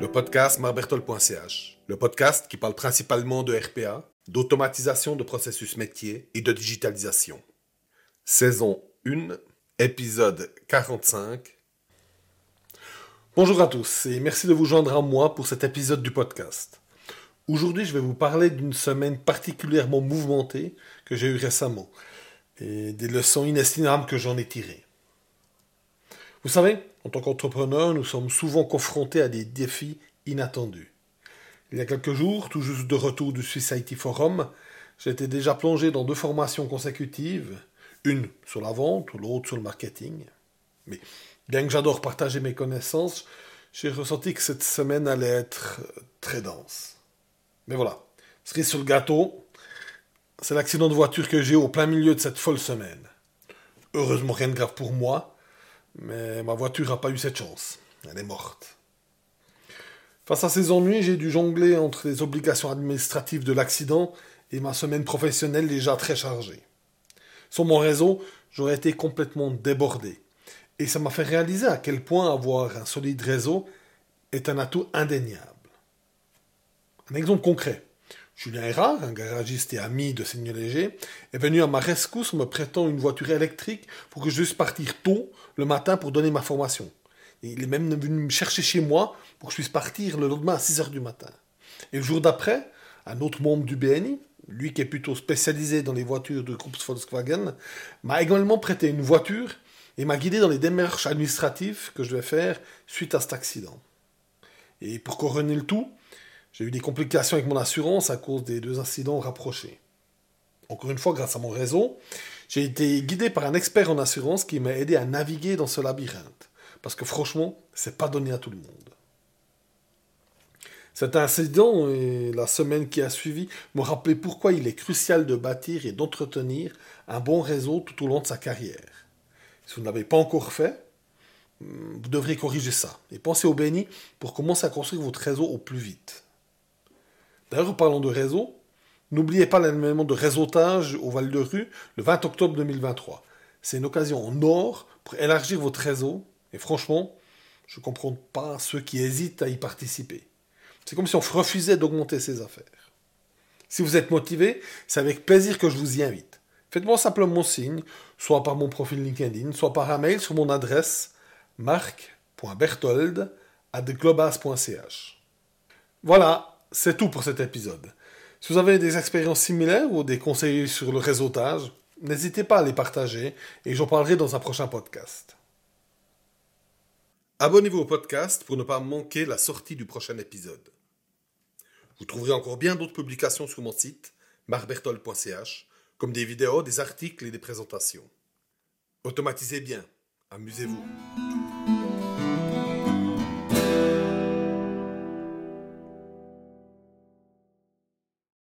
Le podcast marbertol.ch, le podcast qui parle principalement de RPA, d'automatisation de processus métier et de digitalisation. Saison 1, épisode 45. Bonjour à tous et merci de vous joindre à moi pour cet épisode du podcast. Aujourd'hui, je vais vous parler d'une semaine particulièrement mouvementée que j'ai eue récemment et des leçons inestimables que j'en ai tirées. Vous savez, en tant qu'entrepreneur, nous sommes souvent confrontés à des défis inattendus. Il y a quelques jours, tout juste de retour du Swiss IT Forum, j'étais déjà plongé dans deux formations consécutives, une sur la vente, l'autre sur le marketing. Mais bien que j'adore partager mes connaissances, j'ai ressenti que cette semaine allait être très dense. Mais voilà, cerise sur le gâteau, c'est l'accident de voiture que j'ai au plein milieu de cette folle semaine. Heureusement rien de grave pour moi, mais ma voiture n'a pas eu cette chance. Elle est morte. Face à ces ennuis, j'ai dû jongler entre les obligations administratives de l'accident et ma semaine professionnelle déjà très chargée. Sur mon réseau, j'aurais été complètement débordé. Et ça m'a fait réaliser à quel point avoir un solide réseau est un atout indéniable. Un exemple concret. Julien Hérard, un garagiste et ami de Seigneur Léger, est venu à ma rescousse en me prêtant une voiture électrique pour que je puisse partir tôt le matin pour donner ma formation. il est même venu me chercher chez moi pour que je puisse partir le lendemain à 6 h du matin. Et le jour d'après, un autre membre du BNI, lui qui est plutôt spécialisé dans les voitures de groupe Volkswagen, m'a également prêté une voiture et m'a guidé dans les démarches administratives que je vais faire suite à cet accident. Et pour couronner le tout, j'ai eu des complications avec mon assurance à cause des deux incidents rapprochés. Encore une fois, grâce à mon réseau, j'ai été guidé par un expert en assurance qui m'a aidé à naviguer dans ce labyrinthe. Parce que franchement, c'est pas donné à tout le monde. Cet incident et la semaine qui a suivi m'ont rappelé pourquoi il est crucial de bâtir et d'entretenir un bon réseau tout au long de sa carrière. Si vous ne l'avez pas encore fait, vous devrez corriger ça. Et pensez au béni pour commencer à construire votre réseau au plus vite. D'ailleurs, de réseau, n'oubliez pas l'événement de réseautage au Val de Rue le 20 octobre 2023. C'est une occasion en or pour élargir votre réseau. Et franchement, je ne comprends pas ceux qui hésitent à y participer. C'est comme si on refusait d'augmenter ses affaires. Si vous êtes motivé, c'est avec plaisir que je vous y invite. Faites-moi simplement signe, soit par mon profil LinkedIn, soit par un mail sur mon adresse marc.berthold.globas.ch. Voilà, c'est tout pour cet épisode. Si vous avez des expériences similaires ou des conseils sur le réseautage, n'hésitez pas à les partager et j'en parlerai dans un prochain podcast. Abonnez-vous au podcast pour ne pas manquer la sortie du prochain épisode. Vous trouverez encore bien d'autres publications sur mon site marbertol.ch, comme des vidéos, des articles et des présentations. Automatisez bien, amusez-vous.